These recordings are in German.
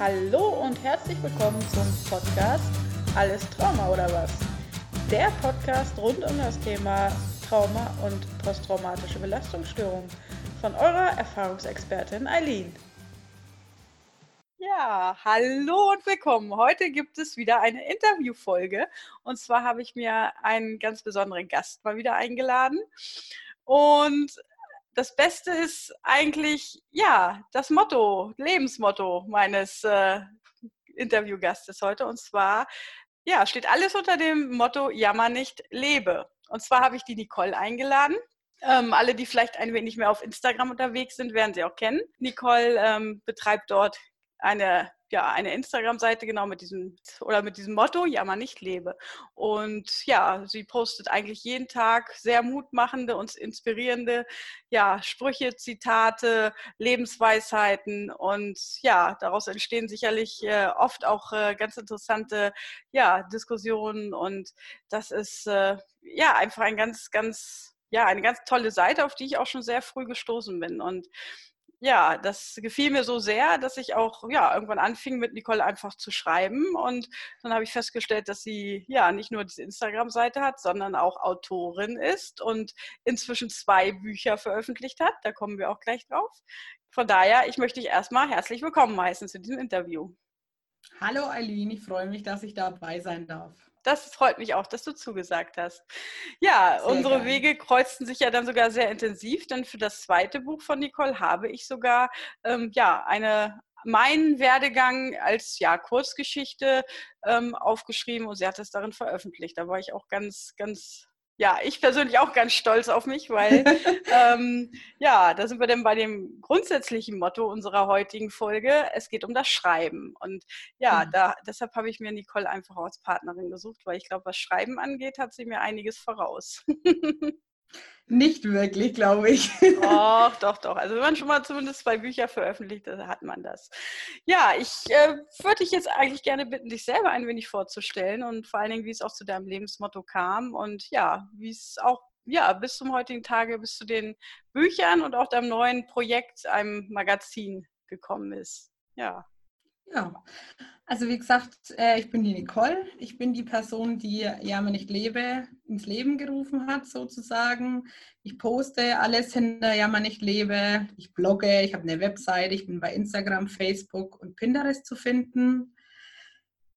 Hallo und herzlich willkommen zum Podcast Alles Trauma oder was? Der Podcast rund um das Thema Trauma und posttraumatische Belastungsstörung von eurer Erfahrungsexpertin Eileen. Ja, hallo und willkommen. Heute gibt es wieder eine Interviewfolge und zwar habe ich mir einen ganz besonderen Gast mal wieder eingeladen. Und das Beste ist eigentlich, ja, das Motto, Lebensmotto meines äh, Interviewgastes heute. Und zwar, ja, steht alles unter dem Motto, jammer nicht, lebe. Und zwar habe ich die Nicole eingeladen. Ähm, alle, die vielleicht ein wenig mehr auf Instagram unterwegs sind, werden sie auch kennen. Nicole ähm, betreibt dort eine ja, eine Instagram-Seite genau mit diesem oder mit diesem Motto, ja, man nicht lebe. Und ja, sie postet eigentlich jeden Tag sehr mutmachende und inspirierende ja, Sprüche, Zitate, Lebensweisheiten. Und ja, daraus entstehen sicherlich äh, oft auch äh, ganz interessante ja, Diskussionen. Und das ist äh, ja einfach ein ganz, ganz, ja, eine ganz tolle Seite, auf die ich auch schon sehr früh gestoßen bin. Und ja, das gefiel mir so sehr, dass ich auch ja, irgendwann anfing, mit Nicole einfach zu schreiben. Und dann habe ich festgestellt, dass sie ja nicht nur diese Instagram-Seite hat, sondern auch Autorin ist und inzwischen zwei Bücher veröffentlicht hat. Da kommen wir auch gleich drauf. Von daher, ich möchte dich erstmal herzlich willkommen heißen zu diesem Interview. Hallo Eileen, ich freue mich, dass ich dabei sein darf. Das freut mich auch, dass du zugesagt hast. Ja, sehr unsere geil. Wege kreuzten sich ja dann sogar sehr intensiv, denn für das zweite Buch von Nicole habe ich sogar ähm, ja, eine meinen Werdegang als ja, Kurzgeschichte ähm, aufgeschrieben und sie hat es darin veröffentlicht. Da war ich auch ganz, ganz ja, ich persönlich auch ganz stolz auf mich, weil ähm, ja, da sind wir dann bei dem grundsätzlichen Motto unserer heutigen Folge. Es geht um das Schreiben. Und ja, mhm. da, deshalb habe ich mir Nicole einfach als Partnerin gesucht, weil ich glaube, was Schreiben angeht, hat sie mir einiges voraus. Nicht wirklich, glaube ich. Doch, doch, doch. Also wenn man schon mal zumindest zwei Bücher veröffentlicht, dann hat man das. Ja, ich äh, würde dich jetzt eigentlich gerne bitten, dich selber ein wenig vorzustellen und vor allen Dingen, wie es auch zu deinem Lebensmotto kam und ja, wie es auch ja, bis zum heutigen Tage, bis zu den Büchern und auch deinem neuen Projekt, einem Magazin gekommen ist. Ja. Ja, also wie gesagt, äh, ich bin die Nicole. Ich bin die Person, die Jammer nicht lebe ins Leben gerufen hat, sozusagen. Ich poste alles hinter Jammer nicht lebe. Ich blogge, ich habe eine Website, ich bin bei Instagram, Facebook und Pinterest zu finden.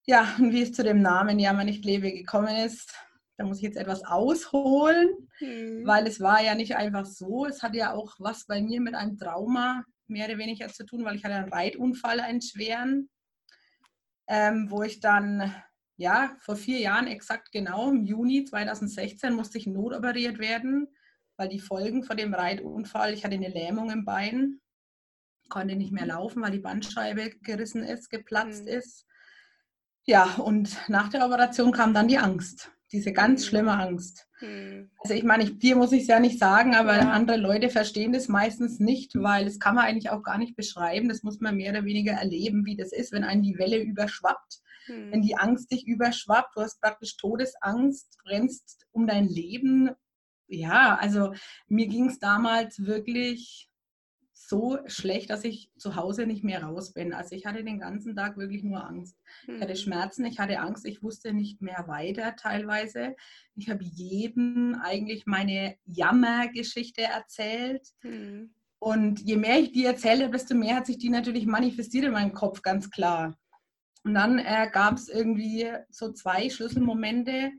Ja, und wie es zu dem Namen Jammer nicht lebe gekommen ist, da muss ich jetzt etwas ausholen, mhm. weil es war ja nicht einfach so. Es hat ja auch was bei mir mit einem Trauma mehr oder weniger zu tun, weil ich hatte einen Reitunfall, einen schweren, ähm, wo ich dann, ja, vor vier Jahren exakt genau, im Juni 2016 musste ich notoperiert werden, weil die Folgen von dem Reitunfall, ich hatte eine Lähmung im Bein, konnte nicht mehr laufen, weil die Bandscheibe gerissen ist, geplatzt mhm. ist. Ja, und nach der Operation kam dann die Angst diese ganz schlimme Angst. Mhm. Also ich meine, ich, dir muss ich es ja nicht sagen, aber ja. andere Leute verstehen das meistens nicht, weil das kann man eigentlich auch gar nicht beschreiben. Das muss man mehr oder weniger erleben, wie das ist, wenn einen die Welle überschwappt. Mhm. Wenn die Angst dich überschwappt, du hast praktisch Todesangst, brennst um dein Leben. Ja, also mir ging es damals wirklich so schlecht, dass ich zu Hause nicht mehr raus bin. Also ich hatte den ganzen Tag wirklich nur Angst. Ich hatte hm. Schmerzen, ich hatte Angst, ich wusste nicht mehr weiter teilweise. Ich habe jedem eigentlich meine Jammergeschichte erzählt. Mhm. Und je mehr ich die erzähle, desto mehr hat sich die natürlich manifestiert in meinem Kopf, ganz klar. Und dann äh, gab es irgendwie so zwei Schlüsselmomente.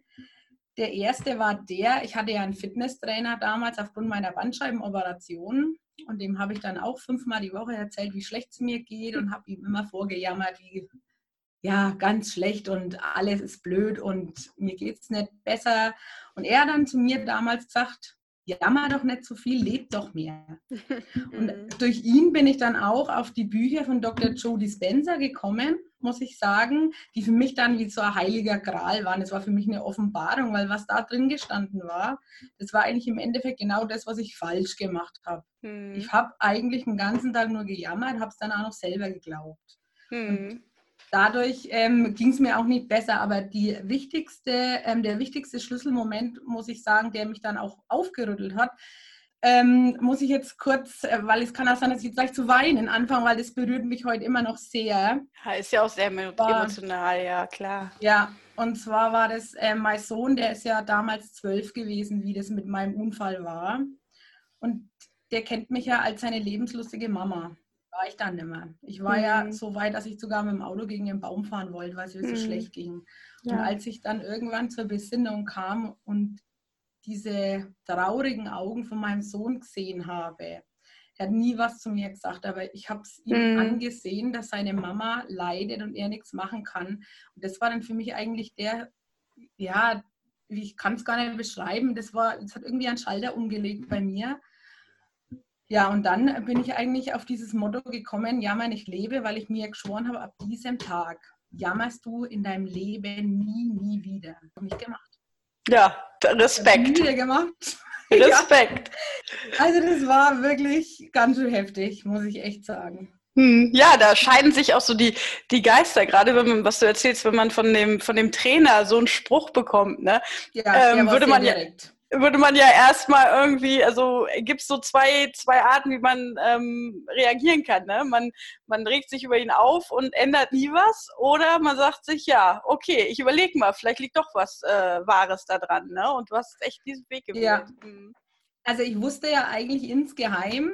Der erste war der, ich hatte ja einen Fitnesstrainer damals aufgrund meiner Bandscheibenoperation und dem habe ich dann auch fünfmal die Woche erzählt, wie schlecht es mir geht und habe ihm immer vorgejammert, wie ja, ganz schlecht und alles ist blöd und mir geht es nicht besser. Und er hat dann zu mir damals gesagt, jammer doch nicht so viel, leb doch mehr. Und mhm. durch ihn bin ich dann auch auf die Bücher von Dr. Joe Dispenza gekommen, muss ich sagen, die für mich dann wie so ein heiliger Gral waren. Es war für mich eine Offenbarung, weil was da drin gestanden war, das war eigentlich im Endeffekt genau das, was ich falsch gemacht habe. Mhm. Ich habe eigentlich den ganzen Tag nur gejammert, habe es dann auch noch selber geglaubt. Mhm dadurch ähm, ging es mir auch nicht besser. Aber wichtigste, ähm, der wichtigste Schlüsselmoment, muss ich sagen, der mich dann auch aufgerüttelt hat, ähm, muss ich jetzt kurz, äh, weil es kann auch sein, dass ich jetzt gleich zu weinen anfange, weil das berührt mich heute immer noch sehr. Ja, ist ja auch sehr emotional, ja, klar. Ja, und zwar war das äh, mein Sohn, der ist ja damals zwölf gewesen, wie das mit meinem Unfall war. Und der kennt mich ja als seine lebenslustige Mama. War ich dann mehr. Ich war mhm. ja so weit, dass ich sogar mit dem Auto gegen den Baum fahren wollte, weil es mir mhm. so schlecht ging. Ja. Und als ich dann irgendwann zur Besinnung kam und diese traurigen Augen von meinem Sohn gesehen habe. Er hat nie was zu mir gesagt, aber ich habe es ihm mm. angesehen, dass seine Mama leidet und er nichts machen kann. Und das war dann für mich eigentlich der, ja, ich kann es gar nicht beschreiben, das, war, das hat irgendwie einen Schalter umgelegt bei mir. Ja, und dann bin ich eigentlich auf dieses Motto gekommen, jammer nicht lebe, weil ich mir geschworen habe, ab diesem Tag jammerst du in deinem Leben nie, nie wieder. Nicht gemacht. Ja, Respekt. Wieder gemacht. Respekt. ja. Also das war wirklich ganz schön heftig, muss ich echt sagen. Hm, ja, da scheiden sich auch so die, die Geister, gerade wenn man, was du erzählst, wenn man von dem, von dem Trainer so einen Spruch bekommt, ne? Ja, ähm, würde man ja, direkt würde man ja erstmal irgendwie, also gibt es so zwei, zwei Arten, wie man ähm, reagieren kann. Ne? Man, man regt sich über ihn auf und ändert nie was oder man sagt sich, ja, okay, ich überlege mal, vielleicht liegt doch was äh, Wahres da dran. Ne? Und du hast echt diesen Weg gewählt. Ja. Mhm. Also ich wusste ja eigentlich insgeheim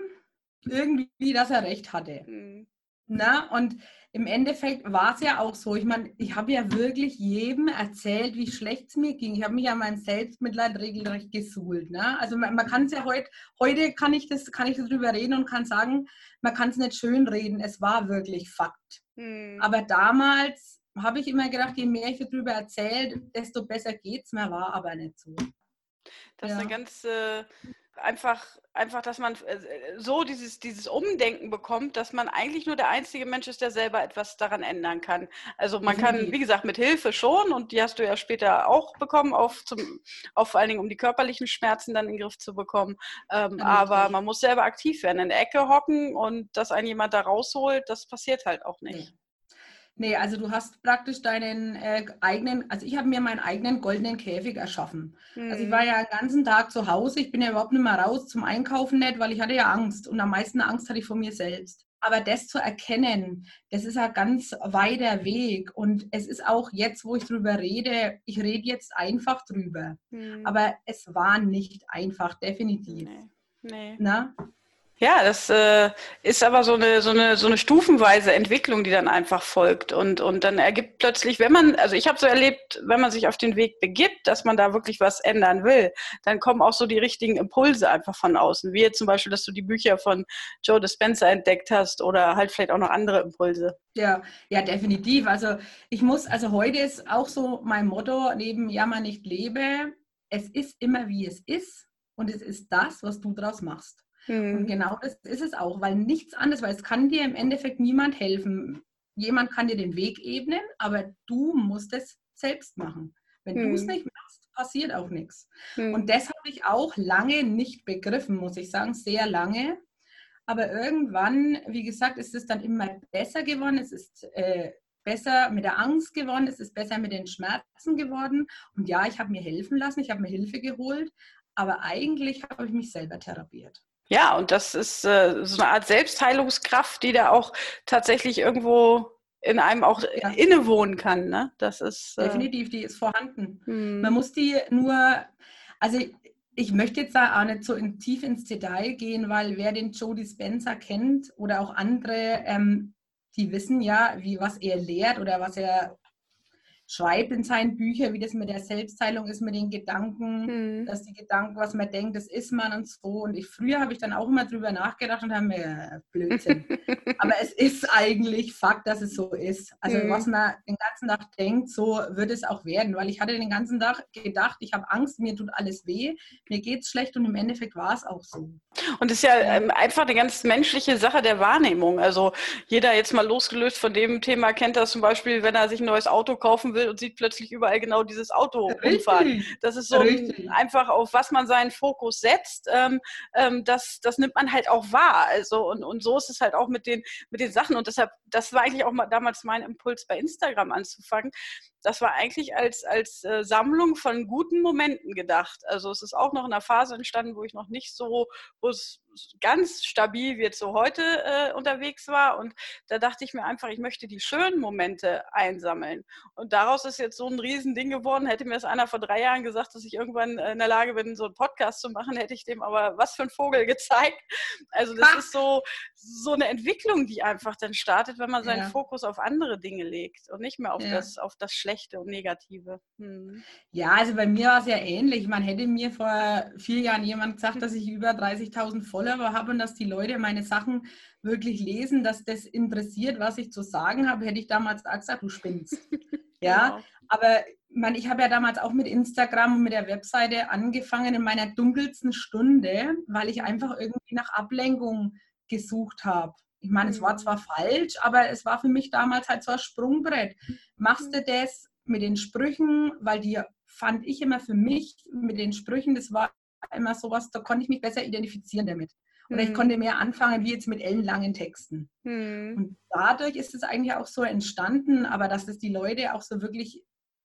irgendwie, dass er recht hatte. Mhm. Na, und im Endeffekt war es ja auch so. Ich meine, ich habe ja wirklich jedem erzählt, wie schlecht es mir ging. Ich habe mich ja mein Selbstmitleid regelrecht gesuhlt. Ne? Also man, man kann es ja heute, heute kann ich das, kann ich darüber reden und kann sagen, man kann es nicht schön reden. Es war wirklich Fakt. Hm. Aber damals habe ich immer gedacht, je mehr ich darüber erzählt, desto besser geht es mir, war aber nicht so. Das ja. ist eine ganz äh, einfach, einfach, dass man äh, so dieses, dieses Umdenken bekommt, dass man eigentlich nur der einzige Mensch ist, der selber etwas daran ändern kann. Also man kann, wie gesagt, mit Hilfe schon, und die hast du ja später auch bekommen, auf, zum, auf vor allen Dingen, um die körperlichen Schmerzen dann in den Griff zu bekommen. Ähm, ja, aber man muss selber aktiv werden, in der Ecke hocken und dass einen jemand da rausholt, das passiert halt auch nicht. Nee, also du hast praktisch deinen äh, eigenen, also ich habe mir meinen eigenen goldenen Käfig erschaffen. Mhm. Also ich war ja den ganzen Tag zu Hause, ich bin ja überhaupt nicht mehr raus zum Einkaufen nicht, weil ich hatte ja Angst und am meisten Angst hatte ich vor mir selbst. Aber das zu erkennen, das ist ein ganz weiter Weg. Und es ist auch jetzt, wo ich drüber rede, ich rede jetzt einfach drüber. Mhm. Aber es war nicht einfach, definitiv. Nee. nee. Na? Ja, das äh, ist aber so eine, so, eine, so eine stufenweise Entwicklung, die dann einfach folgt. Und, und dann ergibt plötzlich, wenn man, also ich habe so erlebt, wenn man sich auf den Weg begibt, dass man da wirklich was ändern will, dann kommen auch so die richtigen Impulse einfach von außen. Wie jetzt zum Beispiel, dass du die Bücher von Joe Dispenza entdeckt hast oder halt vielleicht auch noch andere Impulse. Ja, ja, definitiv. Also ich muss, also heute ist auch so mein Motto neben Jammer nicht lebe, es ist immer wie es ist und es ist das, was du draus machst. Mhm. Und genau das ist es auch, weil nichts anderes, weil es kann dir im Endeffekt niemand helfen. Jemand kann dir den Weg ebnen, aber du musst es selbst machen. Wenn mhm. du es nicht machst, passiert auch nichts. Mhm. Und das habe ich auch lange nicht begriffen, muss ich sagen, sehr lange. Aber irgendwann, wie gesagt, ist es dann immer besser geworden. Es ist äh, besser mit der Angst geworden, es ist besser mit den Schmerzen geworden. Und ja, ich habe mir helfen lassen, ich habe mir Hilfe geholt, aber eigentlich habe ich mich selber therapiert. Ja, und das ist äh, so eine Art Selbstheilungskraft, die da auch tatsächlich irgendwo in einem auch ja. innewohnen kann. Ne? Das ist äh, definitiv, die ist vorhanden. Hm. Man muss die nur, also ich möchte jetzt da auch nicht so in, tief ins Detail gehen, weil wer den Joe Dispenza kennt oder auch andere, ähm, die wissen ja, wie was er lehrt oder was er schreibt in seinen Büchern, wie das mit der Selbstheilung ist, mit den Gedanken, hm. dass die Gedanken, was man denkt, das ist man und so. Und ich früher habe ich dann auch immer drüber nachgedacht und habe mir Blödsinn. Aber es ist eigentlich Fakt, dass es so ist. Also hm. was man den ganzen Tag denkt, so wird es auch werden. Weil ich hatte den ganzen Tag gedacht, ich habe Angst, mir tut alles weh, mir geht es schlecht und im Endeffekt war es auch so. Und es ist ja ähm, einfach eine ganz menschliche Sache der Wahrnehmung. Also jeder jetzt mal losgelöst von dem Thema kennt das zum Beispiel, wenn er sich ein neues Auto kaufen will, und sieht plötzlich überall genau dieses Auto rumfahren. Das ist so ein, einfach, auf was man seinen Fokus setzt, ähm, ähm, das, das nimmt man halt auch wahr. Also, und, und so ist es halt auch mit den, mit den Sachen. Und deshalb, das war eigentlich auch mal damals mein Impuls bei Instagram anzufangen. Das war eigentlich als, als äh, Sammlung von guten Momenten gedacht. Also es ist auch noch in einer Phase entstanden, wo ich noch nicht so, wo es ganz stabil wie jetzt so heute äh, unterwegs war. Und da dachte ich mir einfach, ich möchte die schönen Momente einsammeln. Und daraus ist jetzt so ein Riesending geworden. Hätte mir das einer vor drei Jahren gesagt, dass ich irgendwann in der Lage bin, so einen Podcast zu machen, hätte ich dem aber was für ein Vogel gezeigt. Also das ist so, so eine Entwicklung, die einfach dann startet, wenn man seinen ja. Fokus auf andere Dinge legt und nicht mehr auf, ja. das, auf das Schlechte und Negative. Hm. Ja, also bei mir war es ja ähnlich. Man hätte mir vor vier Jahren jemand gesagt, dass ich über 30.000 Follower Follower habe und dass die Leute meine Sachen wirklich lesen, dass das interessiert, was ich zu sagen habe, hätte ich damals auch gesagt, du spinnst. ja, genau. aber man, ich habe ja damals auch mit Instagram und mit der Webseite angefangen in meiner dunkelsten Stunde, weil ich einfach irgendwie nach Ablenkung gesucht habe. Ich meine, es war zwar mhm. falsch, aber es war für mich damals halt so ein Sprungbrett. Machst du das mit den Sprüchen, weil die fand ich immer für mich mit den Sprüchen, das war immer sowas, da konnte ich mich besser identifizieren damit. Oder ich hm. konnte mehr anfangen wie jetzt mit ellenlangen Texten. Mhm. Und dadurch ist es eigentlich auch so entstanden, aber dass es die Leute auch so wirklich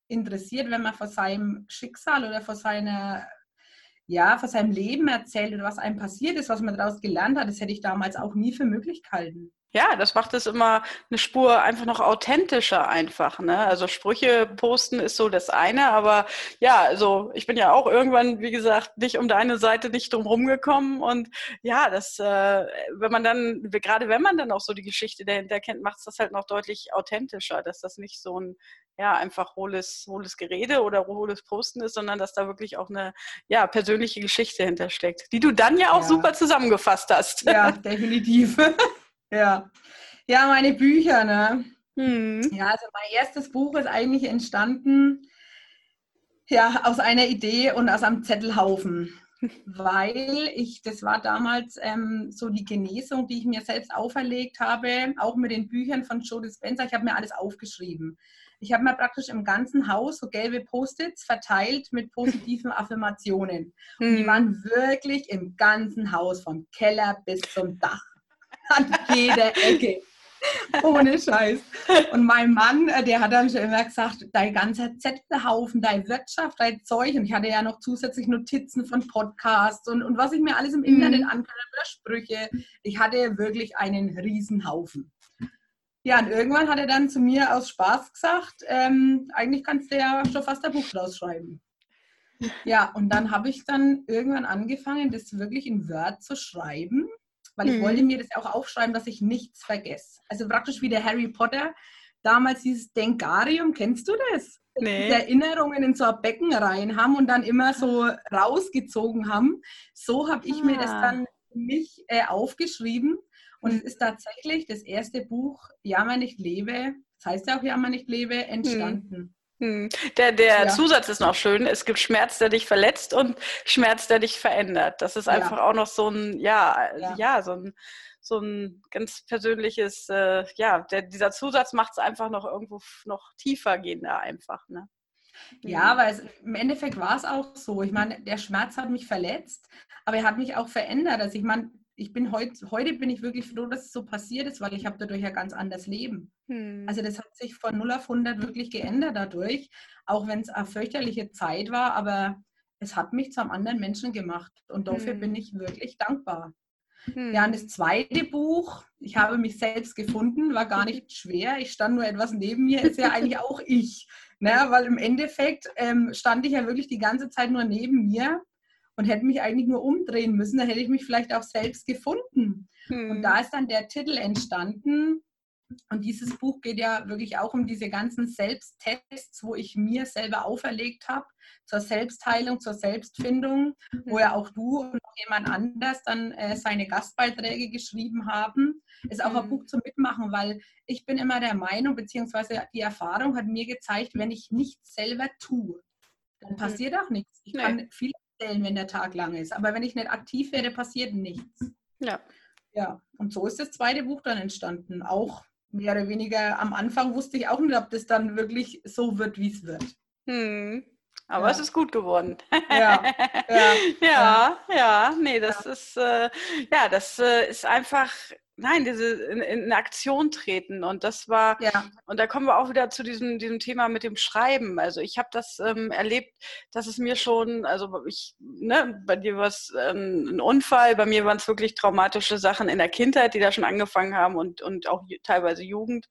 interessiert, wenn man vor seinem Schicksal oder vor seiner ja, vor seinem Leben erzählt oder was einem passiert ist, was man daraus gelernt hat, das hätte ich damals auch nie für möglich gehalten ja, das macht es immer eine Spur einfach noch authentischer einfach. Ne? Also Sprüche posten ist so das eine, aber ja, also ich bin ja auch irgendwann, wie gesagt, nicht um deine Seite nicht drum rumgekommen und ja, das, äh, wenn man dann, gerade wenn man dann auch so die Geschichte dahinter kennt, macht es das halt noch deutlich authentischer, dass das nicht so ein ja, einfach hohles, hohles Gerede oder hohles Posten ist, sondern dass da wirklich auch eine ja, persönliche Geschichte hintersteckt, die du dann ja auch ja. super zusammengefasst hast. Ja, definitiv. Ja. Ja, meine Bücher, ne? Hm. Ja, also mein erstes Buch ist eigentlich entstanden ja, aus einer Idee und aus einem Zettelhaufen. Weil ich, das war damals ähm, so die Genesung, die ich mir selbst auferlegt habe, auch mit den Büchern von Joe Dispenza. Ich habe mir alles aufgeschrieben. Ich habe mir praktisch im ganzen Haus so gelbe Post-its verteilt mit positiven Affirmationen. Und die hm. waren wirklich im ganzen Haus, vom Keller bis zum Dach an jeder Ecke. Ohne Scheiß. Und mein Mann, äh, der hat dann schon immer gesagt, dein ganzer Zettelhaufen, deine Wirtschaft, dein Zeug. Und ich hatte ja noch zusätzlich Notizen von Podcasts und, und was ich mir alles im Internet mhm. ankam, Sprüche. Ich hatte wirklich einen Riesenhaufen. Ja, und irgendwann hat er dann zu mir aus Spaß gesagt, ähm, eigentlich kannst du ja schon fast ein Buch draus schreiben. Ja, und dann habe ich dann irgendwann angefangen, das wirklich in Word zu schreiben weil ich wollte mhm. mir das auch aufschreiben, dass ich nichts vergesse. Also praktisch wie der Harry Potter, damals dieses Denkarium, kennst du das? Nee. Die Erinnerungen in so ein Becken rein haben und dann immer so rausgezogen haben. So habe ich ah. mir das ah. dann für mich äh, aufgeschrieben. Und es ist tatsächlich das erste Buch, Jammer nicht lebe, das heißt ja auch Jammer nicht lebe, entstanden. Hm. Hm. Der, der ja. Zusatz ist noch schön. Es gibt Schmerz, der dich verletzt und Schmerz, der dich verändert. Das ist einfach ja. auch noch so ein, ja, ja, ja, so ein, so ein ganz persönliches, äh, ja, der, dieser Zusatz macht es einfach noch irgendwo noch tiefer gehender einfach, ne? Ja, mhm. aber es, im Endeffekt war es auch so. Ich meine, der Schmerz hat mich verletzt, aber er hat mich auch verändert. Also ich meine, ich bin heute, heute bin ich wirklich froh, dass es so passiert ist, weil ich habe dadurch ja ganz anders Leben. Hm. Also das hat sich von 0 auf 100 wirklich geändert dadurch, auch wenn es eine fürchterliche Zeit war, aber es hat mich zu einem anderen Menschen gemacht und dafür hm. bin ich wirklich dankbar. Hm. Ja, und das zweite Buch, ich habe mich selbst gefunden, war gar nicht schwer. Ich stand nur etwas neben mir, ist ja eigentlich auch ich. Ne? Weil im Endeffekt ähm, stand ich ja wirklich die ganze Zeit nur neben mir und hätte mich eigentlich nur umdrehen müssen, dann hätte ich mich vielleicht auch selbst gefunden. Hm. Und da ist dann der Titel entstanden. Und dieses Buch geht ja wirklich auch um diese ganzen Selbsttests, wo ich mir selber auferlegt habe, zur Selbstheilung, zur Selbstfindung, wo ja auch du und noch jemand anders dann äh, seine Gastbeiträge geschrieben haben. Ist auch ein mhm. Buch zum Mitmachen, weil ich bin immer der Meinung, beziehungsweise die Erfahrung hat mir gezeigt, wenn ich nichts selber tue, dann mhm. passiert auch nichts. Ich nee. kann viele stellen, wenn der Tag lang ist. Aber wenn ich nicht aktiv werde, passiert nichts. Ja. Ja, und so ist das zweite Buch dann entstanden. Auch mehr oder weniger am Anfang wusste ich auch nicht, ob das dann wirklich so wird, wie es wird. Hm. Aber ja. es ist gut geworden. Ja, ja, ja, ja. nee, das ja. ist, äh, ja, das äh, ist einfach nein, diese in, in, Aktion treten. Und das war, ja. und da kommen wir auch wieder zu diesem, diesem Thema mit dem Schreiben. Also ich habe das ähm, erlebt, dass es mir schon, also ich, ne, bei dir war es ähm, ein Unfall, bei mir waren es wirklich traumatische Sachen in der Kindheit, die da schon angefangen haben und, und auch teilweise Jugend.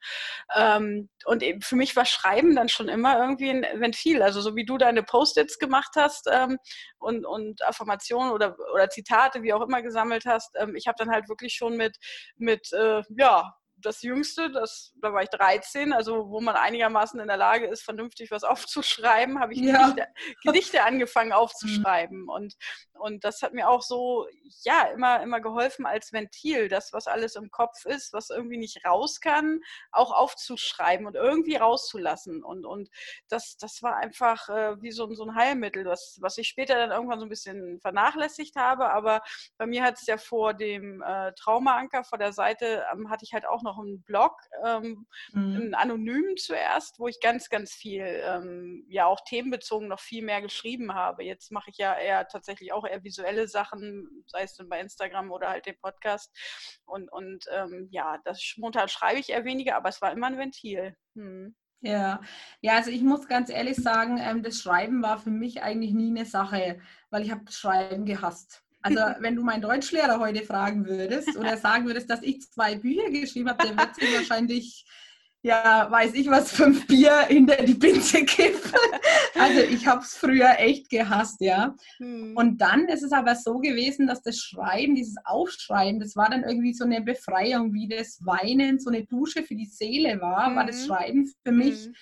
Ähm, und eben für mich war Schreiben dann schon immer irgendwie ein Ventil. Also so wie du deine Post-its gemacht hast ähm, und, und Affirmationen oder, oder Zitate, wie auch immer gesammelt hast. Ähm, ich habe dann halt wirklich schon mit mit, äh, ja, das Jüngste, das, da war ich 13, also wo man einigermaßen in der Lage ist, vernünftig was aufzuschreiben, habe ich ja. Gedichte, Gedichte, angefangen aufzuschreiben. Mhm. Und, und das hat mir auch so, ja, immer, immer geholfen als Ventil, das, was alles im Kopf ist, was irgendwie nicht raus kann, auch aufzuschreiben und irgendwie rauszulassen. Und, und das, das war einfach äh, wie so, so ein Heilmittel, was, was ich später dann irgendwann so ein bisschen vernachlässigt habe. Aber bei mir hat es ja vor dem äh, Traumaanker, vor der Seite, ähm, hatte ich halt auch noch einen Blog, ähm, mhm. einen anonymen zuerst, wo ich ganz, ganz viel, ähm, ja auch themenbezogen noch viel mehr geschrieben habe. Jetzt mache ich ja eher tatsächlich auch eher visuelle Sachen, sei es dann bei Instagram oder halt den Podcast. Und, und ähm, ja, das momentan schreibe ich eher weniger, aber es war immer ein Ventil. Hm. Ja, ja, also ich muss ganz ehrlich sagen, ähm, das Schreiben war für mich eigentlich nie eine Sache, weil ich habe das Schreiben gehasst. Also wenn du meinen Deutschlehrer heute fragen würdest oder sagen würdest, dass ich zwei Bücher geschrieben habe, der wird sich wahrscheinlich, ja, weiß ich was, fünf Bier hinter die Binte kippen. Also ich habe es früher echt gehasst, ja. Hm. Und dann ist es aber so gewesen, dass das Schreiben, dieses Aufschreiben, das war dann irgendwie so eine Befreiung, wie das Weinen, so eine Dusche für die Seele war, hm. war das hm. Schreiben für mich. Hm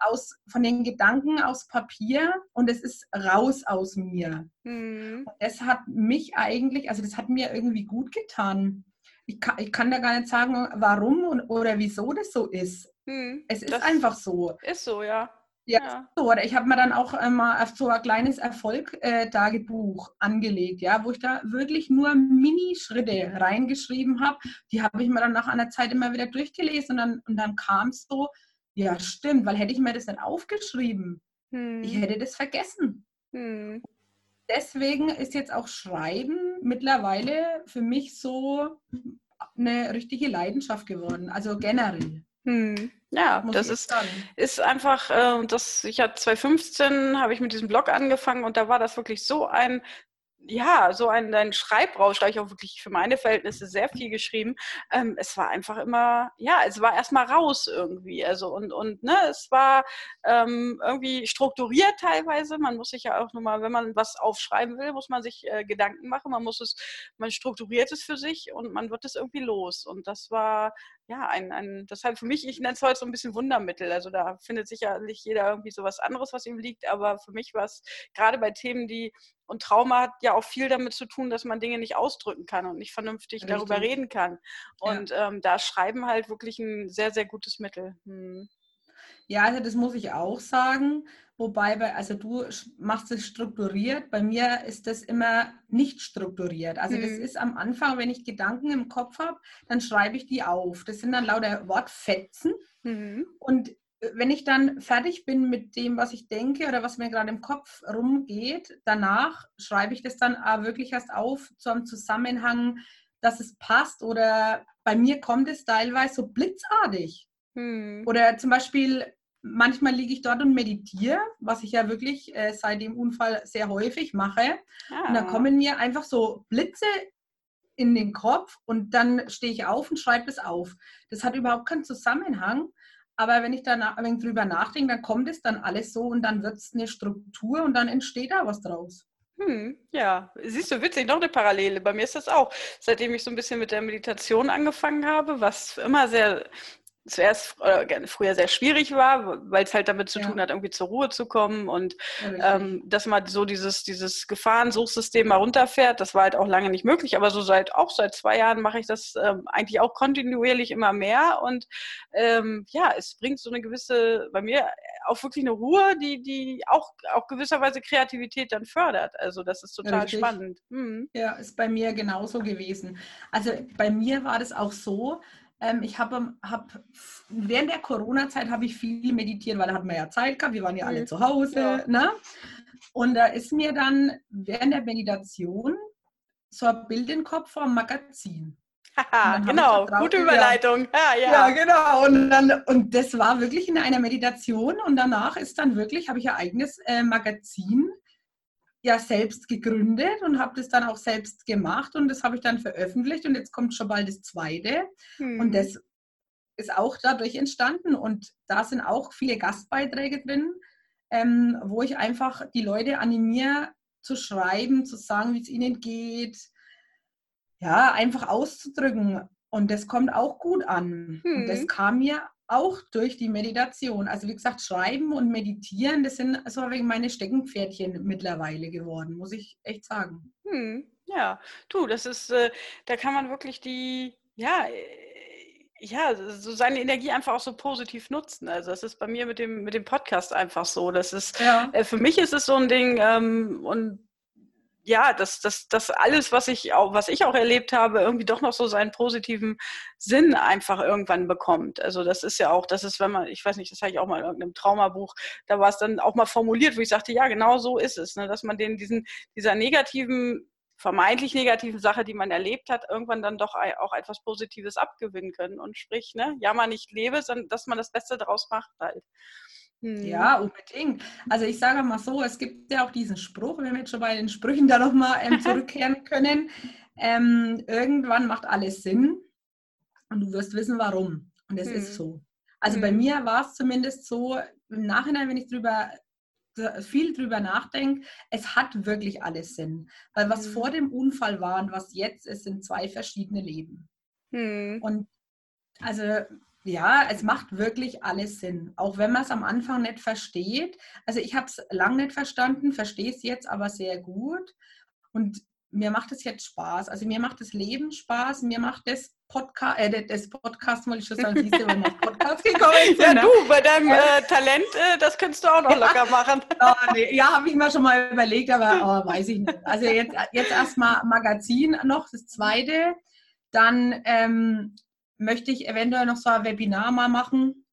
aus, von den Gedanken aus Papier und es ist raus aus mir. Mhm. Das hat mich eigentlich, also das hat mir irgendwie gut getan. Ich kann, ich kann da gar nicht sagen, warum und, oder wieso das so ist. Mhm. Es ist das einfach so. Ist so, ja. Ja, ja. So, oder ich habe mir dann auch mal so ein kleines Erfolg-Tagebuch äh, angelegt, ja, wo ich da wirklich nur Mini-Schritte reingeschrieben habe. Die habe ich mir dann nach einer Zeit immer wieder durchgelesen und dann, und dann kam es so, ja, stimmt, weil hätte ich mir das nicht aufgeschrieben, hm. ich hätte das vergessen. Hm. Deswegen ist jetzt auch Schreiben mittlerweile für mich so eine richtige Leidenschaft geworden, also generell. Hm. Ja, das ist, ist einfach, äh, das, ich hatte 2015 habe ich mit diesem Blog angefangen und da war das wirklich so ein ja, so ein, ein Schreibrausch, da habe ich auch wirklich für meine Verhältnisse sehr viel geschrieben. Ähm, es war einfach immer, ja, es war erstmal raus irgendwie. Also und, und ne, es war ähm, irgendwie strukturiert teilweise. Man muss sich ja auch nochmal, wenn man was aufschreiben will, muss man sich äh, Gedanken machen. Man muss es, man strukturiert es für sich und man wird es irgendwie los. Und das war ja, ein, ein, deshalb für mich, ich nenne es heute so ein bisschen Wundermittel. Also da findet sicherlich jeder irgendwie so was anderes, was ihm liegt, aber für mich war es gerade bei Themen, die, und Trauma hat ja auch viel damit zu tun, dass man Dinge nicht ausdrücken kann und nicht vernünftig Richtig. darüber reden kann. Und ja. ähm, da Schreiben halt wirklich ein sehr, sehr gutes Mittel. Hm. Ja, also das muss ich auch sagen. Wobei, bei, also du machst es strukturiert, bei mir ist das immer nicht strukturiert. Also mhm. das ist am Anfang, wenn ich Gedanken im Kopf habe, dann schreibe ich die auf. Das sind dann lauter Wortfetzen. Mhm. Und wenn ich dann fertig bin mit dem, was ich denke oder was mir gerade im Kopf rumgeht, danach schreibe ich das dann auch wirklich erst auf zu einem Zusammenhang, dass es passt. Oder bei mir kommt es teilweise so blitzartig. Mhm. Oder zum Beispiel manchmal liege ich dort und meditiere, was ich ja wirklich äh, seit dem Unfall sehr häufig mache. Ah. Und dann kommen mir einfach so Blitze in den Kopf und dann stehe ich auf und schreibe es auf. Das hat überhaupt keinen Zusammenhang. Aber wenn ich da ein wenig drüber nachdenke, dann kommt es dann alles so und dann wird es eine Struktur und dann entsteht da was draus. Hm, ja, siehst du, witzig, noch eine Parallele. Bei mir ist das auch, seitdem ich so ein bisschen mit der Meditation angefangen habe, was immer sehr zuerst äh, früher sehr schwierig war, weil es halt damit zu ja. tun hat, irgendwie zur Ruhe zu kommen und ja, ähm, dass man so dieses, dieses Gefahrensuchsystem mal runterfährt. Das war halt auch lange nicht möglich, aber so seit auch seit zwei Jahren mache ich das ähm, eigentlich auch kontinuierlich immer mehr und ähm, ja, es bringt so eine gewisse, bei mir auch wirklich eine Ruhe, die, die auch, auch gewisserweise Kreativität dann fördert. Also das ist total Richtig. spannend. Mhm. Ja, ist bei mir genauso gewesen. Also bei mir war das auch so, Ähm, ich habe hab, während der Corona-Zeit habe ich viel meditiert, weil da hatten wir ja Zeit gehabt, wir waren ja alle mhm. zu Hause. Ja. Ne? Und da ist mir dann während der Meditation so ein Bild im Kopf vom Magazin. Haha, genau, gute Überleitung. Ja, ja. ja, genau. Und, dann, und das war wirklich in einer Meditation und danach ist dann wirklich, habe ich ein eigenes äh, Magazin ja selbst gegründet und habe das dann auch selbst gemacht und das habe ich dann veröffentlicht und jetzt kommt schon bald das zweite hm. und das ist auch dadurch entstanden und da sind auch viele Gastbeiträge drin, ähm, wo ich einfach die Leute animiere zu schreiben, zu sagen, wie es ihnen geht, ja, einfach auszudrücken und das kommt auch gut an. Hm. Und das hm. kam mir auch durch die Meditation. Also wie gesagt, Schreiben und Meditieren, das sind so wegen meine Steckenpferdchen mittlerweile geworden, muss ich echt sagen. Hm, ja, du, das ist, äh, da kann man wirklich die, ja, äh, ja, so seine Energie einfach auch so positiv nutzen. Also das ist bei mir mit dem, mit dem Podcast einfach so. Das ist, ja. äh, für mich ist es so ein Ding ähm, und ja, dass das, das alles, was ich auch, was ich auch erlebt habe, irgendwie doch noch so seinen positiven Sinn einfach irgendwann bekommt. Also das ist ja auch, das ist, wenn man, ich weiß nicht, das habe ich auch mal in irgendeinem Traumabuch, da war es dann auch mal formuliert, wo ich sagte, ja, genau so ist es, ne, dass man den diesen, dieser negativen vermeintlich negativen Sache, die man erlebt hat, irgendwann dann doch auch etwas Positives abgewinnen können. Und sprich, ne, ja, man nicht lebe, sondern dass man das Beste daraus macht halt. Ja, unbedingt. Also ich sage mal so, es gibt ja auch diesen Spruch, wenn wir jetzt schon bei den Sprüchen da nochmal ähm, zurückkehren können, ähm, irgendwann macht alles Sinn und du wirst wissen, warum. Und es hm. ist so. Also hm. bei mir war es zumindest so, im Nachhinein, wenn ich drüber viel drüber nachdenke, es hat wirklich alles Sinn. Weil was hm. vor dem Unfall war und was jetzt ist, sind zwei verschiedene Leben. Und also ja, es macht wirklich alles Sinn, auch wenn man es am Anfang nicht versteht. Also ich habe es lang nicht verstanden, verstehe es jetzt aber sehr gut und mir macht es jetzt Spaß. Also mir macht das Leben Spaß, mir macht das Podcast, äh, das Podcast, wollte ich schon sagen, siehst du, wenn wir Podcast gekommen sind. Ja, du, bei deinem äh, Talent, äh, das könntest du auch noch locker machen. oh, nee. Ja, habe ich mir schon mal überlegt, aber oh, weiß ich nicht. Also jetzt, jetzt erstmal Magazin noch, das zweite. Dann ähm, möchte ich eventuell noch so ein Webinar mal machen.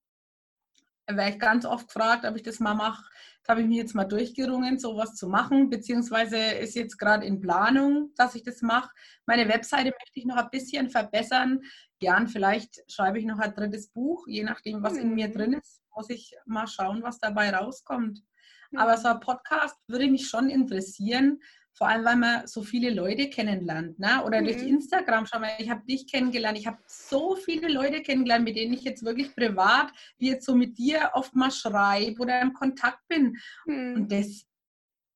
Wäre ich ganz oft gefragt, ob ich das mal mache. Da habe ich mich jetzt mal durchgerungen, sowas zu machen, beziehungsweise ist jetzt gerade in Planung, dass ich das mache. Meine Webseite möchte ich noch ein bisschen verbessern. Gern, vielleicht schreibe ich noch ein drittes Buch, je nachdem, was in mir mhm. drin ist. Muss ich mal schauen, was dabei rauskommt. Aber so ein Podcast würde mich schon interessieren, vor allem, weil man so viele Leute kennenlernt. Ne? Oder mhm. durch Instagram, schau mal, ich habe dich kennengelernt. Ich habe so viele Leute kennengelernt, mit denen ich jetzt wirklich privat, wie jetzt so mit dir oft mal schreibe oder im Kontakt bin. Mhm. Und das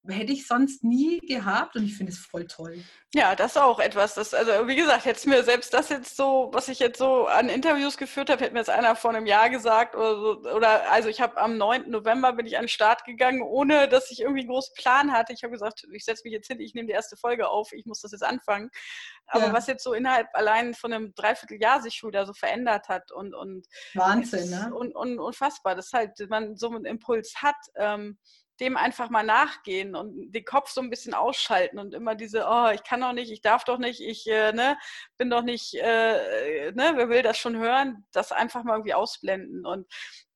hätte ich sonst nie gehabt und ich finde es voll toll. Ja, das ist auch etwas, das, also wie gesagt, jetzt mir selbst das jetzt so, was ich jetzt so an Interviews geführt habe, hätte mir jetzt einer vor einem Jahr gesagt oder so, oder also ich habe am 9. November bin ich an den Start gegangen, ohne dass ich irgendwie einen großen Plan hatte. Ich habe gesagt, ich setze mich jetzt hin, ich nehme die erste Folge auf, ich muss das jetzt anfangen. Aber ja. was jetzt so innerhalb allein von einem Dreivierteljahr sich schon wieder so verändert hat und, und Wahnsinn, ne? Und, und, unfassbar, dass halt man so einen Impuls hat. Ähm, dem einfach mal nachgehen und den Kopf so ein bisschen ausschalten und immer diese, oh, ich kann doch nicht, ich darf doch nicht, ich äh, ne, bin doch nicht, äh, ne, wer will das schon hören, das einfach mal irgendwie ausblenden. Und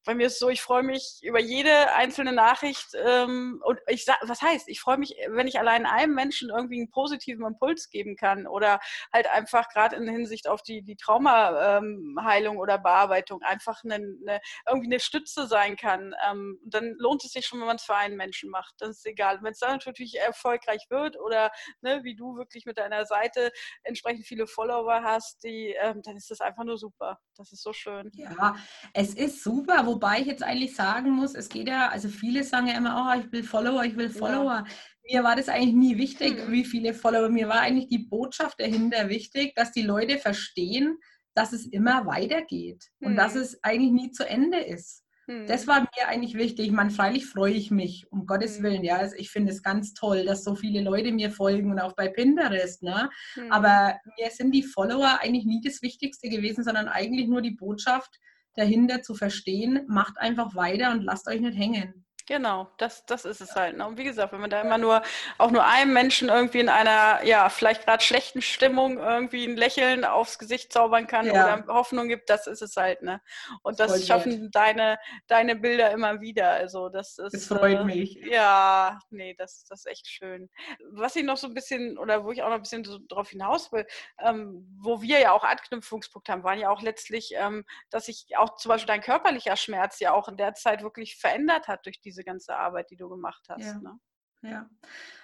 bei mir ist so, ich freue mich über jede einzelne Nachricht ähm, und ich sag, was heißt, ich freue mich, wenn ich allein einem Menschen irgendwie einen positiven Impuls geben kann oder halt einfach gerade in Hinsicht auf die, die Traumaheilung ähm, oder Bearbeitung einfach eine, eine, irgendwie eine Stütze sein kann. Ähm, dann lohnt es sich schon, wenn man es für einen Menschen macht. Das ist egal. Wenn es dann natürlich erfolgreich wird oder ne, wie du wirklich mit deiner Seite entsprechend viele Follower hast, die, ähm, dann ist das einfach nur super. Das ist so schön. Ja, es ist super, wobei ich jetzt eigentlich sagen muss, es geht ja, also viele sagen ja immer, oh, ich will Follower, ich will Follower. Ja. Mir war das eigentlich nie wichtig, hm. wie viele Follower. Mir war eigentlich die Botschaft dahinter wichtig, dass die Leute verstehen, dass es immer weitergeht hm. und dass hm. es eigentlich nie zu Ende ist. Das hm. war mir eigentlich wichtig. Man, freilich freue ich mich, um Gottes hm. Willen. Ja, also ich finde es ganz toll, dass so viele Leute mir folgen und auch bei Pinterest. Ne? Aber mir sind die Follower eigentlich nie das Wichtigste gewesen, sondern eigentlich nur die Botschaft dahinter zu verstehen. Macht einfach weiter und lasst euch nicht hängen. Genau, das, das ist es halt. Ne? Und wie gesagt, wenn man da immer nur, auch nur einem Menschen irgendwie in einer, ja, vielleicht gerade schlechten Stimmung irgendwie ein Lächeln aufs Gesicht zaubern kann ja. oder Hoffnung gibt, das ist es halt, ne? Und das, das schaffen deine, deine Bilder immer wieder. Also das ist. Das freut äh, mich. Ja, nee, das, das ist echt schön. Was ich noch so ein bisschen, oder wo ich auch noch ein bisschen so drauf hinaus will, ähm, wo wir ja auch Anknüpfungspunkte haben, waren ja auch letztlich, ähm, dass sich auch zum Beispiel dein körperlicher Schmerz ja auch in der Zeit wirklich verändert hat durch diese ganze Arbeit, die du gemacht hast. Ja, ne? ja.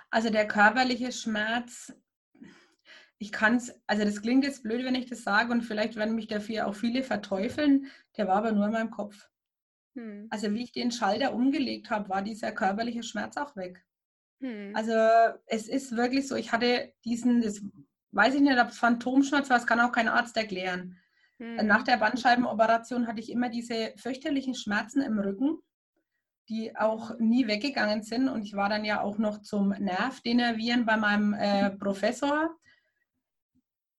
also der körperliche Schmerz, ich kann es, also das klingt jetzt blöd, wenn ich das sage und vielleicht werden mich dafür auch viele verteufeln, der war aber nur in meinem Kopf. Hm. Also wie ich den Schalter umgelegt habe, war dieser körperliche Schmerz auch weg. Hm. Also es ist wirklich so, ich hatte diesen, das weiß ich nicht, ob es Phantomschmerz war, das kann auch kein Arzt erklären. Hm. Nach der Bandscheibenoperation hatte ich immer diese fürchterlichen Schmerzen im Rücken die auch nie weggegangen sind. Und ich war dann ja auch noch zum Nervdenervieren bei meinem äh, Professor.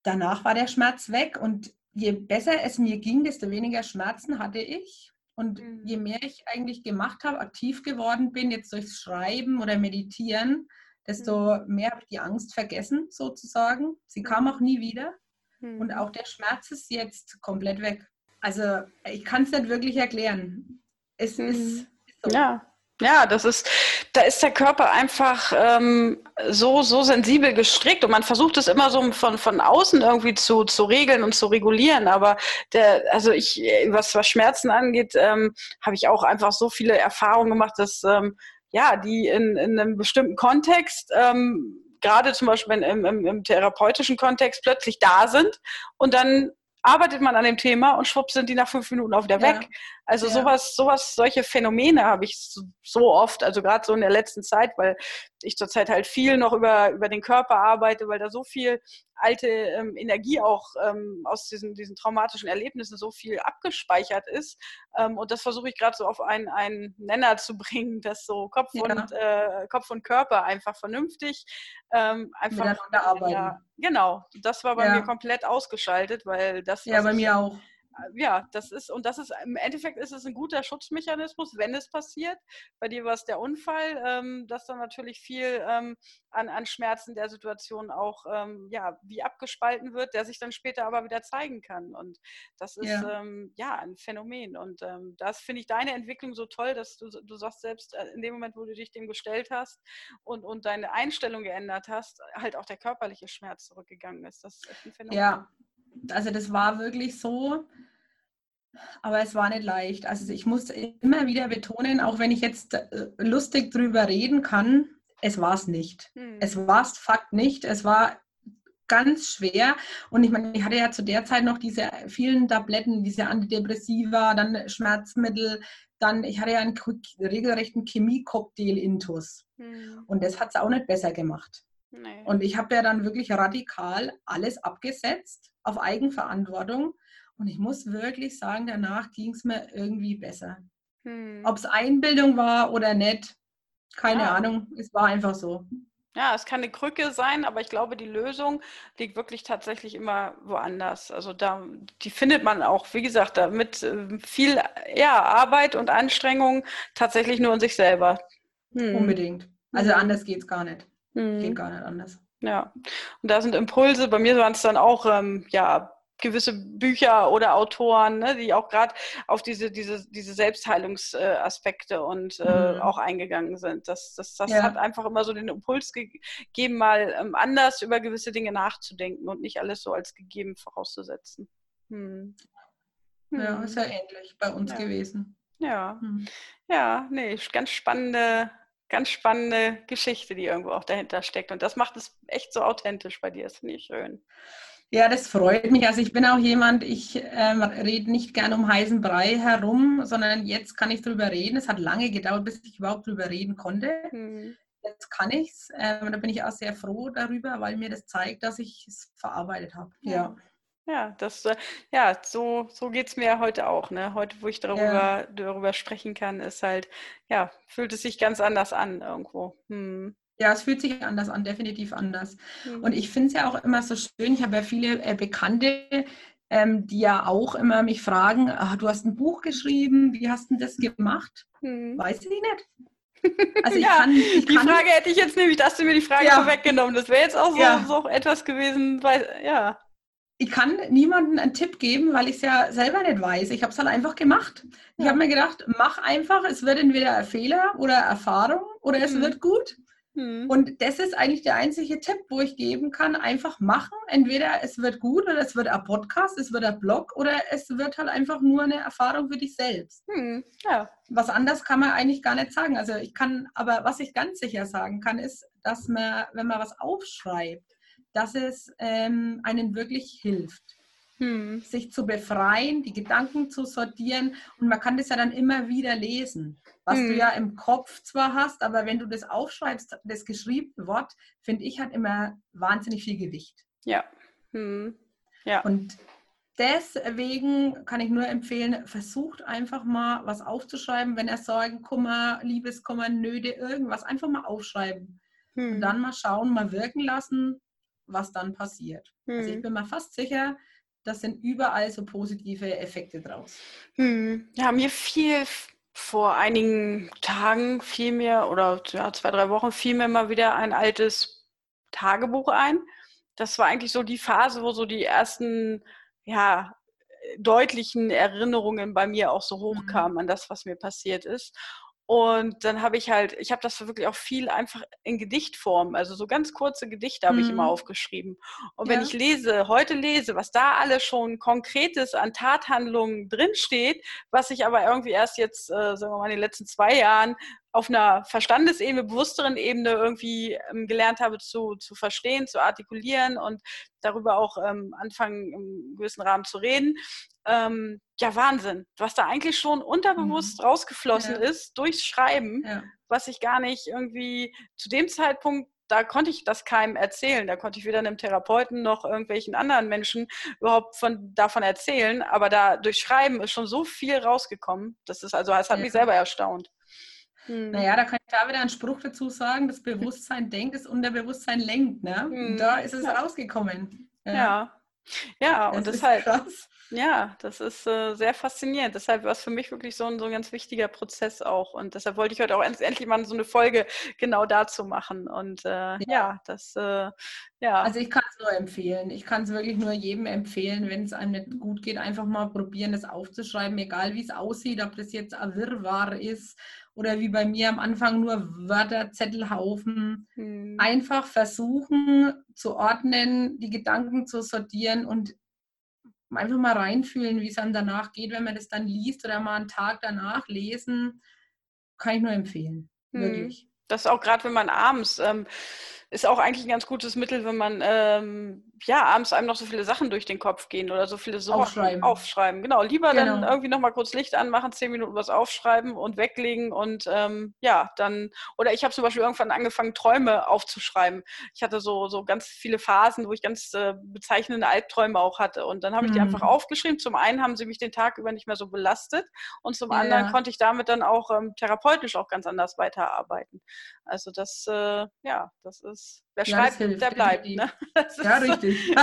Danach war der Schmerz weg und je besser es mir ging, desto weniger Schmerzen hatte ich. Und mhm. je mehr ich eigentlich gemacht habe, aktiv geworden bin, jetzt durchs Schreiben oder Meditieren, desto mhm. mehr habe ich die Angst vergessen, sozusagen. Sie kam auch nie wieder. Mhm. Und auch der Schmerz ist jetzt komplett weg. Also ich kann es nicht wirklich erklären. Es ist mhm. So. Ja. Ja, das ist, da ist der Körper einfach ähm, so, so sensibel gestrickt und man versucht es immer so von, von außen irgendwie zu, zu regeln und zu regulieren. Aber der, also ich, was, was Schmerzen angeht, ähm, habe ich auch einfach so viele Erfahrungen gemacht, dass ähm, ja, die in, in einem bestimmten Kontext ähm, gerade zum Beispiel im, im, im therapeutischen Kontext plötzlich da sind und dann arbeitet man an dem Thema und schwupp sind die nach fünf Minuten auch wieder weg. Also ja. sowas, sowas, solche Phänomene habe ich so oft, also gerade so in der letzten Zeit, weil ich zurzeit halt viel noch über, über den Körper arbeite, weil da so viel alte ähm, Energie auch ähm, aus diesen, diesen traumatischen Erlebnissen so viel abgespeichert ist. Ähm, und das versuche ich gerade so auf einen, einen Nenner zu bringen, dass so Kopf, ja. und, äh, Kopf und Körper einfach vernünftig ähm, einfach miteinander arbeiten. Ja, genau, das war bei ja. mir komplett ausgeschaltet, weil das. Ja, bei mir auch ja, das ist, und das ist, im Endeffekt ist es ein guter Schutzmechanismus, wenn es passiert. Bei dir war es der Unfall, ähm, dass dann natürlich viel ähm, an, an Schmerzen der Situation auch, ähm, ja, wie abgespalten wird, der sich dann später aber wieder zeigen kann. Und das ist, ja, ähm, ja ein Phänomen. Und ähm, das finde ich deine Entwicklung so toll, dass du, du sagst selbst, äh, in dem Moment, wo du dich dem gestellt hast und, und deine Einstellung geändert hast, halt auch der körperliche Schmerz zurückgegangen ist. Das ist echt ein Phänomen. Ja, also das war wirklich so, aber es war nicht leicht. Also ich muss immer wieder betonen, auch wenn ich jetzt äh, lustig drüber reden kann, es war es nicht. Hm. Es war es Fakt nicht. Es war ganz schwer. Und ich meine, ich hatte ja zu der Zeit noch diese vielen Tabletten, diese Antidepressiva, dann Schmerzmittel, dann, ich hatte ja einen regelrechten Chemie-Cocktail-Intus. Hm. Und das hat es auch nicht besser gemacht. Nee. Und ich habe ja dann wirklich radikal alles abgesetzt auf Eigenverantwortung. Und ich muss wirklich sagen, danach ging es mir irgendwie besser. Hm. Ob es Einbildung war oder nicht, keine ja. Ahnung. Es war einfach so. Ja, es kann eine Krücke sein, aber ich glaube, die Lösung liegt wirklich tatsächlich immer woanders. Also da, die findet man auch, wie gesagt, da mit äh, viel ja, Arbeit und Anstrengung tatsächlich nur in sich selber. Hm. Unbedingt. Also hm. anders geht es gar nicht. Hm. Geht gar nicht anders. Ja, und da sind Impulse, bei mir waren es dann auch, ähm, ja, gewisse Bücher oder Autoren, ne, die auch gerade auf diese, diese, diese Selbstheilungsaspekte äh, und äh, mhm. auch eingegangen sind. Das, das, das ja. hat einfach immer so den Impuls gegeben, mal ähm, anders über gewisse Dinge nachzudenken und nicht alles so als gegeben vorauszusetzen. Hm. Ja, hm. ist ja ähnlich bei uns ja. gewesen. Ja, hm. ja, nee, ganz spannende ganz spannende Geschichte, die irgendwo auch dahinter steckt. Und das macht es echt so authentisch bei dir. Das finde ich schön. Ja, das freut mich. Also ich bin auch jemand, ich ähm, rede nicht gern um heißen Brei herum, sondern jetzt kann ich drüber reden. Es hat lange gedauert, bis ich überhaupt drüber reden konnte. Mhm. Jetzt kann ich es. Ähm, da bin ich auch sehr froh darüber, weil mir das zeigt, dass ich es verarbeitet habe. Ja. ja. Ja, das, äh, ja, so, so geht es mir heute auch. Ne? Heute, wo ich darüber, ja. darüber sprechen kann, ist halt, ja, fühlt es sich ganz anders an irgendwo. Hm. Ja, es fühlt sich anders an, definitiv anders. Mhm. Und ich finde es ja auch immer so schön, ich habe ja viele äh, Bekannte, ähm, die ja auch immer mich fragen, ah, du hast ein Buch geschrieben, wie hast du das gemacht? Mhm. Weiß ich nicht. Also ich ja, kann, ich die kann Frage hätte ich jetzt nämlich, dass du mir die Frage ja. vorweggenommen. Das wäre jetzt auch so, ja. so etwas gewesen, weil, ja ich kann niemandem einen Tipp geben, weil ich es ja selber nicht weiß. Ich habe es halt einfach gemacht. Ich habe mir gedacht, mach einfach, es wird entweder ein Fehler oder Erfahrung oder es mhm. wird gut. Mhm. Und das ist eigentlich der einzige Tipp, wo ich geben kann, einfach machen. Entweder es wird gut oder es wird ein Podcast, es wird ein Blog oder es wird halt einfach nur eine Erfahrung für dich selbst. Mhm. Ja. Was anderes kann man eigentlich gar nicht sagen. Also ich kann, aber was ich ganz sicher sagen kann, ist, dass man, wenn man was aufschreibt, dass es ähm, einen wirklich hilft. Hm. Sich zu befreien, die Gedanken zu sortieren und man kann das ja dann immer wieder lesen, was hm. du ja im Kopf zwar hast, aber wenn du das aufschreibst, das geschriebene Wort, finde ich, hat immer wahnsinnig viel Gewicht. Ja. Hm. ja. Und deswegen kann ich nur empfehlen, versucht einfach mal was aufzuschreiben, wenn er Sorgen, Kummer, Liebeskummer, Nöte, irgendwas, einfach mal aufschreiben. Hm. Und dann mal schauen, mal wirken lassen was dann passiert. Also ich hm. bin mir fast sicher, das sind überall so positive Effekte draus. Hm. Ja, mir fiel vor einigen Tagen, fiel mir, oder ja, zwei, drei Wochen, fiel mir mal wieder ein altes Tagebuch ein. Das war eigentlich so die Phase, wo so die ersten, ja, deutlichen Erinnerungen bei mir auch so mhm. hochkamen mhm. an das, was mir passiert ist. Und dann habe ich halt, ich habe das wirklich auch viel einfach in Gedichtform, also so ganz kurze Gedichte habe ich immer mhm. aufgeschrieben. Und ja. wenn ich lese, heute lese, was da alles schon Konkretes an Tathandlungen drinsteht, was ich aber irgendwie erst jetzt, äh, sagen wir mal, in den letzten zwei Jahren auf einer Verstandesebene, bewussteren Ebene irgendwie ähm, gelernt habe zu, zu verstehen, zu artikulieren und darüber auch ähm, anfangen, im gewissen Rahmen zu reden. Ähm, ja, Wahnsinn, was da eigentlich schon unterbewusst mhm. rausgeflossen ja. ist durchs Schreiben, ja. was ich gar nicht irgendwie zu dem Zeitpunkt da konnte ich das keinem erzählen. Da konnte ich weder einem Therapeuten noch irgendwelchen anderen Menschen überhaupt von, davon erzählen. Aber da durch Schreiben ist schon so viel rausgekommen. Das ist also, es hat ja. mich selber erstaunt. Hm. Naja, da kann ich da wieder einen Spruch dazu sagen, das Bewusstsein denkt, das Unterbewusstsein lenkt. Ne? Hm. Da ist es ja. rausgekommen. Ja. ja. Ja, und das deshalb, krass. ja, das ist äh, sehr faszinierend. Deshalb war es für mich wirklich so ein, so ein ganz wichtiger Prozess auch. Und deshalb wollte ich heute auch endlich mal so eine Folge genau dazu machen. Und äh, ja. ja. das, äh, ja. Also ich kann es nur empfehlen. Ich kann es wirklich nur jedem empfehlen, wenn es einem nicht gut geht, einfach mal probieren, das aufzuschreiben, egal wie es aussieht, ob das jetzt ein Wirrwarr ist oder wie bei mir am Anfang nur Wörter, Zettelhaufen. Hm. Einfach versuchen zu ordnen, die Gedanken zu sortieren und einfach mal reinfühlen, wie es dann danach geht, wenn man das dann liest oder mal einen Tag danach lesen. Kann ich nur empfehlen. Hm. Wirklich. Das auch gerade, wenn man abends ähm, ist auch eigentlich ein ganz gutes Mittel, wenn man ähm, ja abends einem noch so viele Sachen durch den Kopf gehen oder so viele Sorgen aufschreiben. aufschreiben. Genau, lieber genau. dann irgendwie noch mal kurz Licht anmachen, zehn Minuten was aufschreiben und weglegen und ähm, ja, dann, oder ich habe zum Beispiel irgendwann angefangen, Träume aufzuschreiben. Ich hatte so, so ganz viele Phasen, wo ich ganz äh, bezeichnende Albträume auch hatte und dann habe ich die einfach mhm. aufgeschrieben. Zum einen haben sie mich den Tag über nicht mehr so belastet und zum ja. anderen konnte ich damit dann auch ähm, therapeutisch auch ganz anders weiterarbeiten. Also das, äh, ja, das ist ist, wer ja, schreibt, hilft, der bleibt. Ne? Ja, richtig.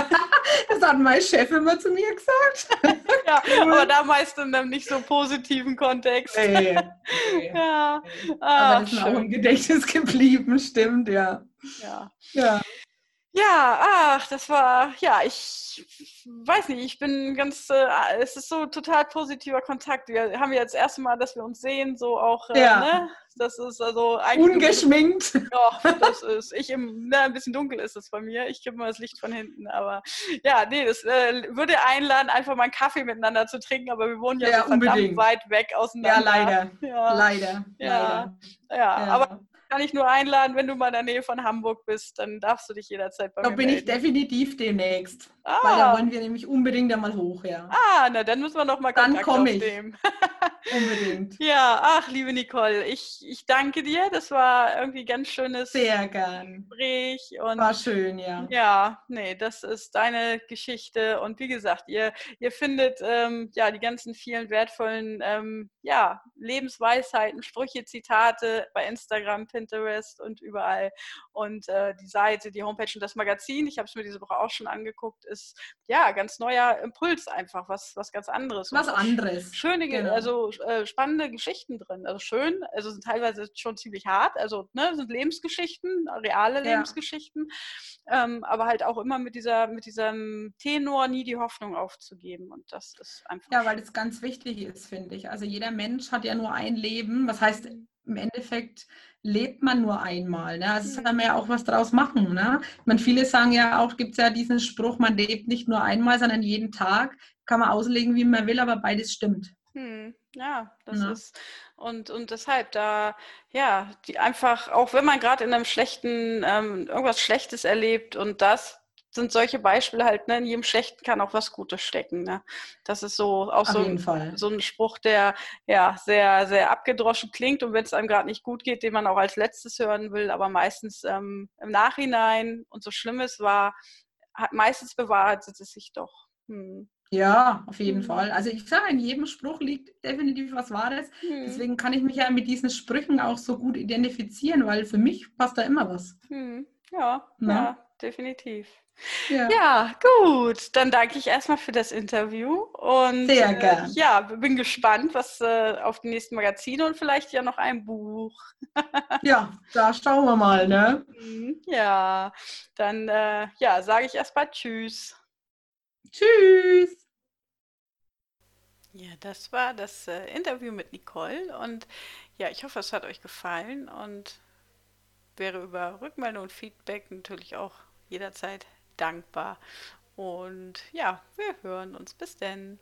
Das hat mein Chef immer zu mir gesagt. Ja, aber da meist in einem nicht so positiven Kontext. Nee, nee, ja. Ach, aber das ist auch im Gedächtnis geblieben, stimmt, ja. Ja. Ja. Ja, ach, das war, ja, ich weiß nicht, ich bin ganz, äh, es ist so total positiver Kontakt. Wir haben ja das erste Mal, dass wir uns sehen, so auch, äh, ja. ne? Das ist also eigentlich. Ungeschminkt. Ja, das ist, ich im, ne, ein bisschen dunkel ist es bei mir. Ich gebe mal das Licht von hinten, aber ja, nee, das äh, würde einladen, einfach mal einen Kaffee miteinander zu trinken, aber wir wohnen ja, ja so verdammt weit weg auseinander. Ja, leider. Ja. Leider. Ja. Leider. Ja, ja, aber kann ich nur einladen, wenn du mal in der Nähe von Hamburg bist, dann darfst du dich jederzeit bei da mir melden. Da bin ich definitiv demnächst. Ah. Weil da wollen wir nämlich unbedingt einmal hoch, ja. Ah, na dann müssen wir noch mal Kontakt dann ich. aufnehmen. unbedingt. Ja, ach, liebe Nicole, ich, ich danke dir. Das war irgendwie ganz schönes Sehr gern. Gespräch. Und war schön, ja. Ja, nee, das ist deine Geschichte. Und wie gesagt, ihr, ihr findet ähm, ja die ganzen vielen wertvollen ähm, ja, Lebensweisheiten, Sprüche, Zitate bei Instagram, Pinterest und überall. Und äh, die Seite, die Homepage und das Magazin, ich habe es mir diese Woche auch schon angeguckt, ist ja ganz neuer Impuls einfach, was, was ganz anderes. Was anderes. Schöne, genau. also äh, spannende Geschichten drin. Also schön, also sind teilweise schon ziemlich hart, also ne, sind Lebensgeschichten, reale ja. Lebensgeschichten, ähm, aber halt auch immer mit dieser, mit diesem Tenor nie die Hoffnung aufzugeben. Und das ist einfach. Ja, weil das ganz wichtig ist, finde ich. Also jeder Mensch hat ja nur ein Leben. Was heißt, im Endeffekt lebt man nur einmal. Ne? Also mhm. kann man ja auch was draus machen. Ne? Meine, viele sagen ja auch, gibt es ja diesen Spruch, man lebt nicht nur einmal, sondern jeden Tag. Kann man auslegen, wie man will, aber beides stimmt. Hm, ja, das ja. ist und, und deshalb da, ja, die einfach, auch wenn man gerade in einem schlechten, ähm, irgendwas Schlechtes erlebt und das sind solche Beispiele halt, ne, in jedem Schlechten kann auch was Gutes stecken. Ne? Das ist so auch so ein, so ein, Spruch, der ja sehr, sehr abgedroschen klingt und wenn es einem gerade nicht gut geht, den man auch als letztes hören will, aber meistens ähm, im Nachhinein und so schlimm es war, hat meistens bewahrheitet es sich doch. Hm. Ja, auf jeden mhm. Fall. Also ich sage, in jedem Spruch liegt definitiv was Wahres. Mhm. Deswegen kann ich mich ja mit diesen Sprüchen auch so gut identifizieren, weil für mich passt da immer was. Mhm. Ja, ja, definitiv. Ja. ja. gut. Dann danke ich erstmal für das Interview. Und Sehr äh, gern. Äh, ja, bin gespannt, was äh, auf die nächsten Magazine und vielleicht ja noch ein Buch. ja, da schauen wir mal, ne? Mhm. Ja, dann äh, ja, sage ich erstmal Tschüss. Tschüss. Ja, das war das äh, Interview mit Nicole und ja, ich hoffe, es hat euch gefallen und wäre über Rückmeldung und Feedback natürlich auch jederzeit dankbar. Und ja, wir hören uns. Bis denn.